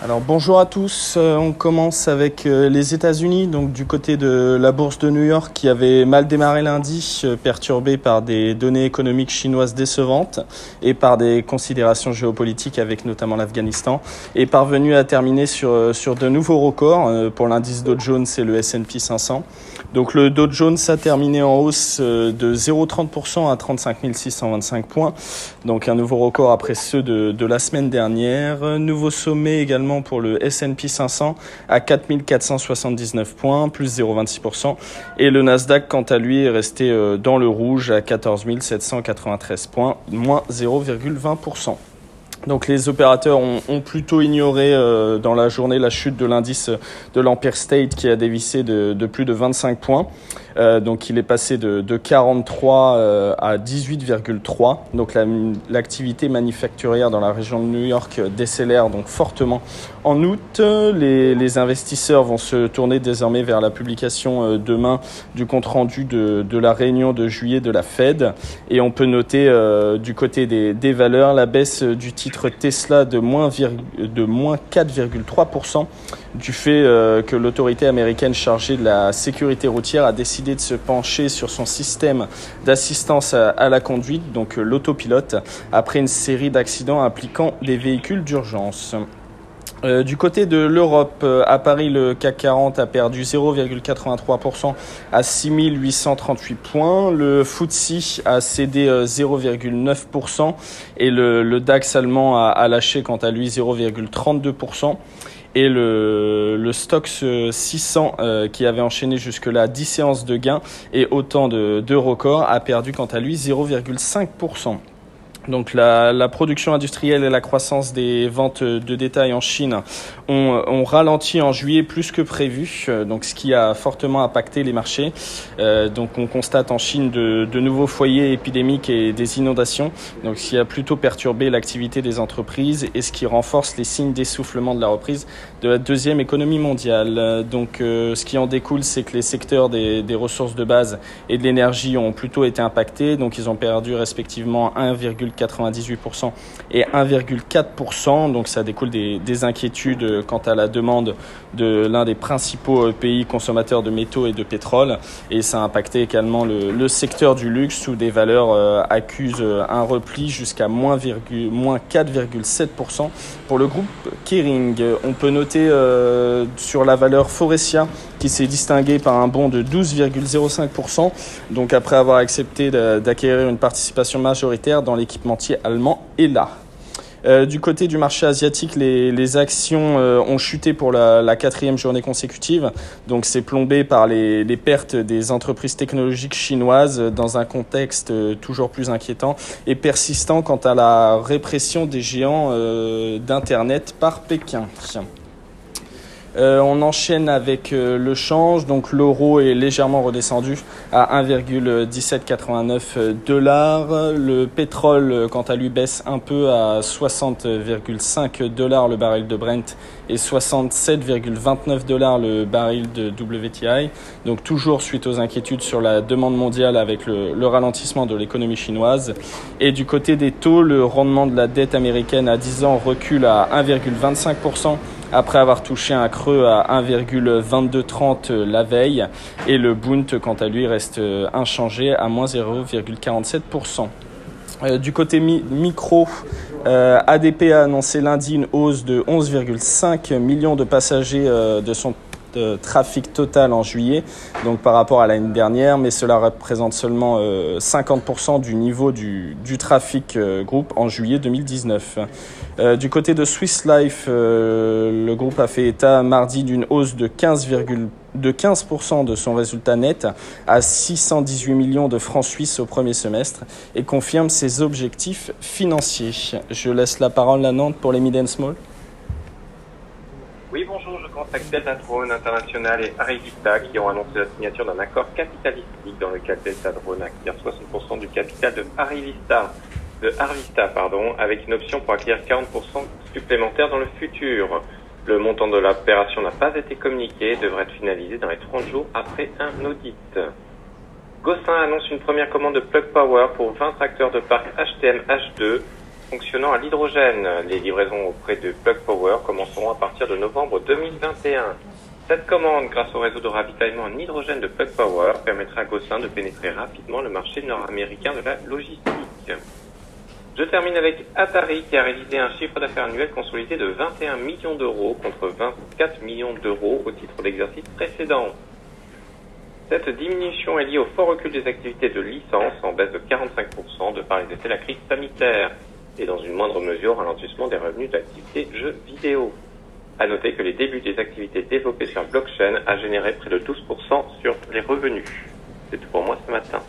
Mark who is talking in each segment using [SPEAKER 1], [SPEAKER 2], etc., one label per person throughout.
[SPEAKER 1] Alors bonjour à tous, euh, on commence avec euh, les États-Unis, donc du côté de la bourse de New York qui avait mal démarré lundi, euh, perturbé par des données économiques chinoises décevantes et par des considérations géopolitiques avec notamment l'Afghanistan, est parvenu à terminer sur, sur de nouveaux records pour l'indice Dow Jones et le S&P 500. Donc le Dow Jones a terminé en hausse de 0,30% à 35 625 points, donc un nouveau record après ceux de, de la semaine dernière. Nouveau sommet également pour le S&P 500 à 4479 points, plus 0,26%. Et le Nasdaq, quant à lui, est resté euh, dans le rouge à 14 793 points, moins 0,20%. Donc les opérateurs ont, plutôt ignoré euh, dans la journée la chute de l'indice de l'Empire State qui a dévissé de, plus de 25 points. Euh, donc il est passé de, de 43 euh, à 18,3. Donc l'activité manufacturière dans la région de New York décélère donc fortement en août. Les, investisseurs vont se tourner désormais vers la publication euh, demain du compte rendu de, la réunion de juillet de la Fed. Et on peut noter du côté des, valeurs la baisse du titre Tesla de moins, de moins 4,3% du fait que l'autorité américaine chargée de la sécurité routière a décidé de se pencher sur son système d'assistance à la conduite, donc euh, l'autopilote, après une série d'accidents impliquant des véhicules d'urgence. Euh, du côté de l'Europe, euh, à Paris, le CAC 40 a perdu 0,83% à 6838 points. Le FTSE a cédé 0,9% et le, DAX allemand a, lâché quant à lui 0,32% et le, le Stox 600 euh, qui avait enchaîné jusque-là 10 séances de gains et autant de, de records a perdu quant à lui 0,5%. Donc la, production industrielle et la croissance des ventes de détail en Chine ont, ralenti en juillet plus que prévu, euh, donc ce qui a fortement impacté les marchés. Euh, donc on constate en Chine de, nouveaux foyers épidémiques et des inondations, donc ce qui a plutôt perturbé l'activité des entreprises et ce qui renforce les signes d'essoufflement de la reprise de la deuxième économie mondiale. Donc euh, ce qui en découle, c'est que les secteurs des, des ressources de base et de l'énergie ont plutôt été impactés, donc ils ont perdu respectivement 1,4 98% et 1,4%. Donc ça découle des, des, inquiétudes quant à la demande de l'un des principaux pays consommateurs de métaux et de pétrole. Et ça a impacté également le, secteur du luxe où des valeurs euh, accusent un repli jusqu'à moins, 4,7% pour le groupe Kering. On peut noter euh, sur la valeur Forestia qui s'est distingué par un bond de 12,05%, donc après avoir accepté d'acquérir une participation majoritaire dans l'équipement allemand là. Euh, du côté du marché asiatique, les, actions euh, ont chuté pour la, quatrième journée consécutive. Donc c'est plombé par les, les, pertes des entreprises technologiques chinoises dans un contexte euh, toujours plus inquiétant et persistant quant à la répression des géants euh, d'Internet par Pékin. Euh, on enchaîne avec euh, le change, donc l'euro est légèrement redescendu à 1,1789 dollars. Le pétrole, quant à lui, baisse un peu à 60,5 dollars le baril de Brent et 67,29 dollars le baril de WTI. Donc toujours suite aux inquiétudes sur la demande mondiale avec le, le ralentissement de l'économie chinoise. Et du côté des taux, le rendement de la dette américaine à 10 ans recule à 1,25% après avoir touché un creux à 1,2230 la veille et le Bund quant à lui reste inchangé à moins 0,47%. Euh, du côté mi micro, euh, ADP a annoncé lundi une hausse de 11,5 millions de passagers euh, de son de trafic total en juillet, donc par rapport à l'année dernière, mais cela représente seulement 50% euh, du niveau du, du trafic euh, groupe en juillet 2019. Euh, du côté de Swiss Life, euh, le groupe a fait état mardi d'une hausse de 15, de 15% de son résultat net à 618 millions de francs suisses au premier semestre et confirme ses objectifs financiers. Je laisse la parole à Nantes pour les mid and small.
[SPEAKER 2] Delta Drone International et Arivista qui ont annoncé la signature d'un accord capitalistique dans lequel Delta Drone acquiert 60% du capital de Arivista, de Arvista, pardon, avec une option pour acquérir 40% supplémentaire dans le futur. Le montant de l'opération n'a pas été communiqué et devrait être finalisé dans les 30 jours après un audit. Gossin annonce une première commande de Plug Power pour 20 tracteurs de parc HTM H2 fonctionnant à l'hydrogène. Les livraisons auprès de Plug Power commenceront à partir de novembre 2021. Cette commande, grâce au réseau de ravitaillement en hydrogène de Plug Power, permettra à Gossin de pénétrer rapidement le marché nord-américain de la logistique. Je termine avec Atari qui a réalisé un chiffre d'affaires annuel consolidé de 21 millions d'euros contre 24 millions d'euros au titre de l'exercice précédent. Cette diminution est liée au fort recul des activités de licence en baisse de 45% de par les effets de la crise sanitaire et dans une moindre mesure ralentissement des revenus d'activités jeux vidéo. À noter que les débuts des activités développées sur blockchain a généré près de 12% sur les revenus. C'est tout pour moi ce matin.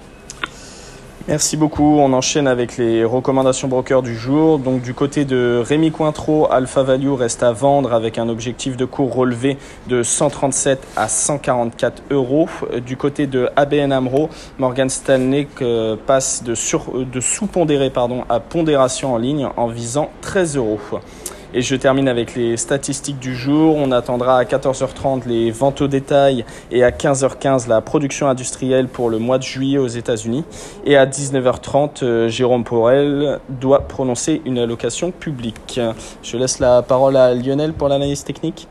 [SPEAKER 1] Merci beaucoup. On enchaîne avec les recommandations broker du jour. Donc du côté de Rémi Cointreau, Alpha Value reste à vendre avec un objectif de cours relevé de 137 à 144 euros. Du côté de ABN Amro, Morgan Stanley euh, passe de, de sous-pondéré à pondération en ligne en visant 13 euros. Et je termine avec les statistiques du jour. On attendra à 14h30 les ventes au détail et à 15h15 la production industrielle pour le mois de juillet aux États-Unis. Et à 19h30, euh, Jérôme Porel doit prononcer une allocation publique. Je laisse la parole à Lionel pour l'analyse technique.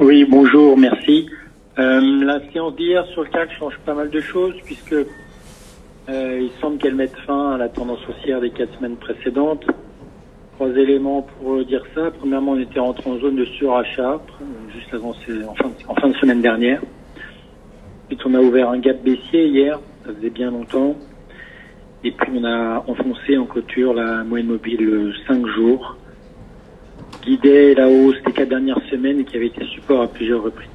[SPEAKER 3] Oui, bonjour, merci. Euh, la séance d'hier sur le CAC change pas mal de choses puisque euh, il semble qu'elle mette fin à la tendance haussière des quatre semaines précédentes trois éléments pour dire ça. Premièrement, on était rentré en zone de surachat, juste avant, en fin, de semaine dernière. Ensuite, on a ouvert un gap baissier hier, ça faisait bien longtemps. Et puis, on a enfoncé en clôture la moyenne mobile 5 jours, guidait la hausse des quatre dernières semaines et qui avait été support à plusieurs reprises.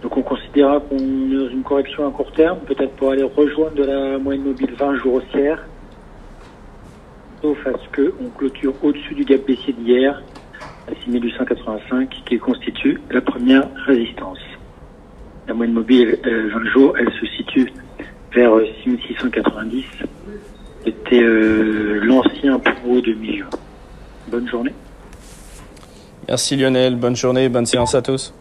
[SPEAKER 3] Donc, on considérera qu'on est dans une correction à court terme, peut-être pour aller rejoindre la moyenne mobile 20 jours haussière sauf à ce qu'on clôture au-dessus du gap baissier d'hier, à 6885, qui constitue la première résistance. La moyenne mobile 20 euh, jours, elle se situe vers 6690. C'était euh, l'ancien de milieu. Bonne journée.
[SPEAKER 1] Merci Lionel, bonne journée, bonne séance à tous.